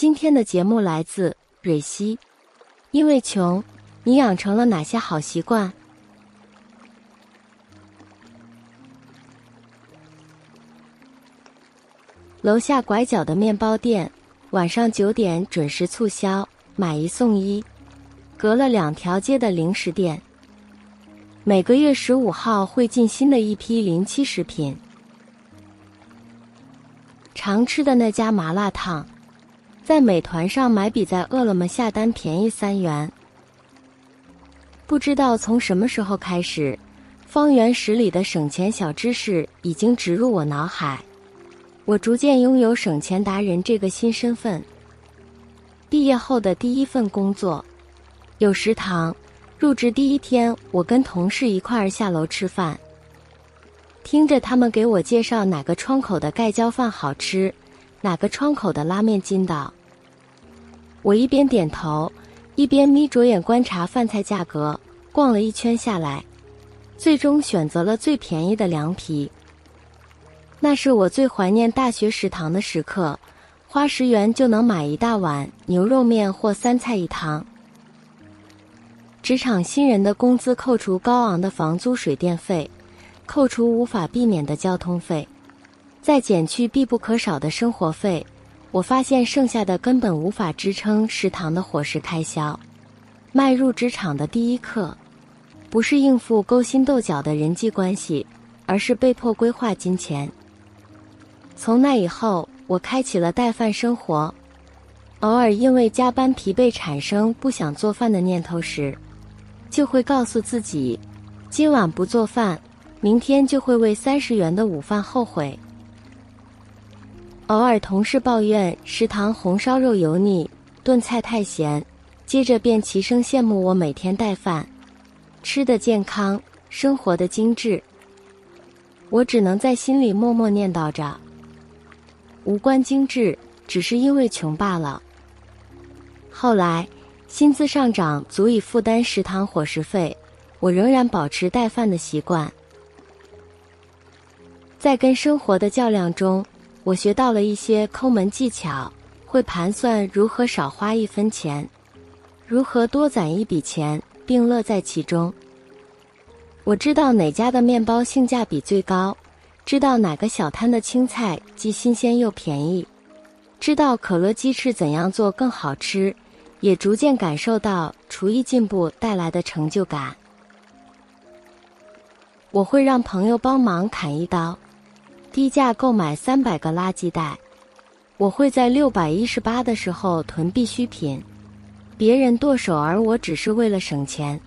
今天的节目来自蕊希。因为穷，你养成了哪些好习惯？楼下拐角的面包店，晚上九点准时促销，买一送一。隔了两条街的零食店，每个月十五号会进新的一批临期食品。常吃的那家麻辣烫，在美团上买比在饿了么下单便宜三元。不知道从什么时候开始，方圆十里的省钱小知识已经植入我脑海。我逐渐拥有省钱达人这个新身份。毕业后的第一份工作有食堂，入职第一天，我跟同事一块儿下楼吃饭，听着他们给我介绍哪个窗口的盖浇饭好吃，哪个窗口的拉面筋道。我一边点头，一边眯着眼观察饭菜价格，逛了一圈下来，最终选择了最便宜的凉皮。那是我最怀念大学食堂的时刻，花十元就能买一大碗牛肉面或三菜一汤。职场新人的工资扣除高昂的房租水电费，扣除无法避免的交通费，再减去必不可少的生活费，我发现剩下的根本无法支撑食堂的伙食开销。迈入职场的第一课，不是应付勾心斗角的人际关系，而是被迫规划金钱。从那以后，我开启了带饭生活。偶尔因为加班疲惫产生不想做饭的念头时，就会告诉自己，今晚不做饭，明天就会为三十元的午饭后悔。偶尔同事抱怨食堂红烧肉油腻，炖菜太咸，接着便齐声羡慕我每天带饭，吃的健康，生活的精致。我只能在心里默默念叨着。无关精致，只是因为穷罢了。后来，薪资上涨足以负担食堂伙食费，我仍然保持带饭的习惯。在跟生活的较量中，我学到了一些抠门技巧，会盘算如何少花一分钱，如何多攒一笔钱，并乐在其中。我知道哪家的面包性价比最高。知道哪个小摊的青菜既新鲜又便宜，知道可乐鸡翅怎样做更好吃，也逐渐感受到厨艺进步带来的成就感。我会让朋友帮忙砍一刀，低价购买三百个垃圾袋。我会在六百一十八的时候囤必需品，别人剁手而我只是为了省钱。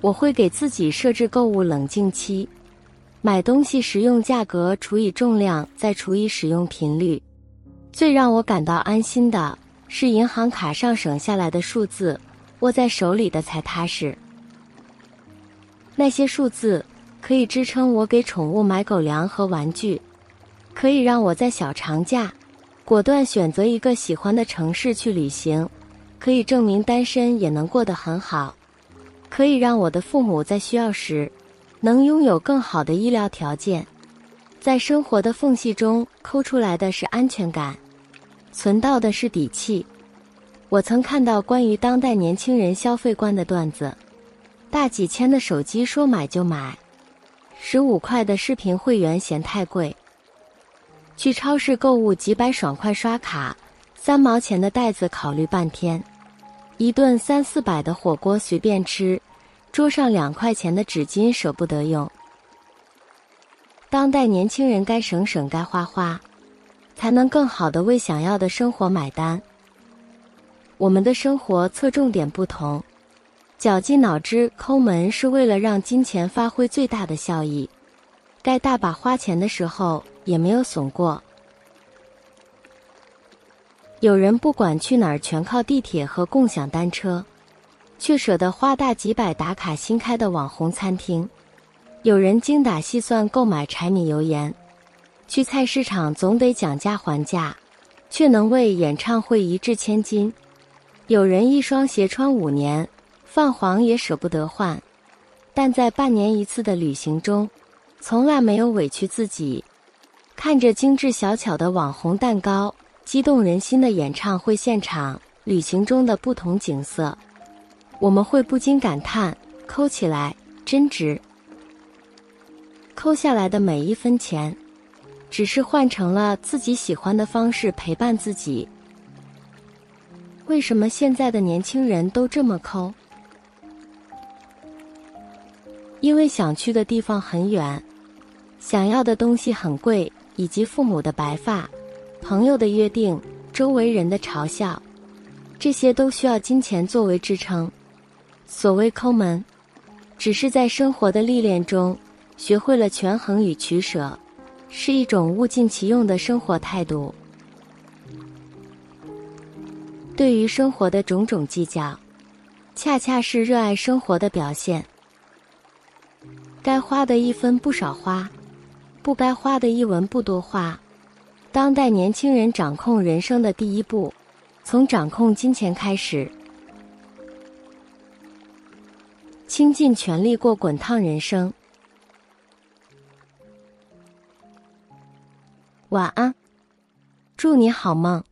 我会给自己设置购物冷静期。买东西实用价格除以重量再除以使用频率，最让我感到安心的是银行卡上省下来的数字，握在手里的才踏实。那些数字可以支撑我给宠物买狗粮和玩具，可以让我在小长假果断选择一个喜欢的城市去旅行，可以证明单身也能过得很好，可以让我的父母在需要时。能拥有更好的医疗条件，在生活的缝隙中抠出来的是安全感，存到的是底气。我曾看到关于当代年轻人消费观的段子：大几千的手机说买就买，十五块的视频会员嫌太贵，去超市购物几百爽快刷卡，三毛钱的袋子考虑半天，一顿三四百的火锅随便吃。桌上两块钱的纸巾舍不得用。当代年轻人该省省，该花花，才能更好的为想要的生活买单。我们的生活侧重点不同，绞尽脑汁抠门是为了让金钱发挥最大的效益。该大把花钱的时候也没有损过。有人不管去哪儿全靠地铁和共享单车。却舍得花大几百打卡新开的网红餐厅，有人精打细算购买柴米油盐，去菜市场总得讲价还价，却能为演唱会一掷千金；有人一双鞋穿五年，泛黄也舍不得换，但在半年一次的旅行中，从来没有委屈自己。看着精致小巧的网红蛋糕，激动人心的演唱会现场，旅行中的不同景色，我们会不禁感叹：抠起来真值。抠下来的每一分钱，只是换成了自己喜欢的方式陪伴自己。为什么现在的年轻人都这么抠？因为想去的地方很远，想要的东西很贵，以及父母的白发、朋友的约定、周围人的嘲笑，这些都需要金钱作为支撑。所谓抠门，只是在生活的历练中学会了权衡与取舍，是一种物尽其用的生活态度。对于生活的种种计较，恰恰是热爱生活的表现。该花的一分不少花，不该花的一文不多花。当代年轻人掌控人生的第一步，从掌控金钱开始，倾尽全力过滚烫人生。晚安，祝你好梦。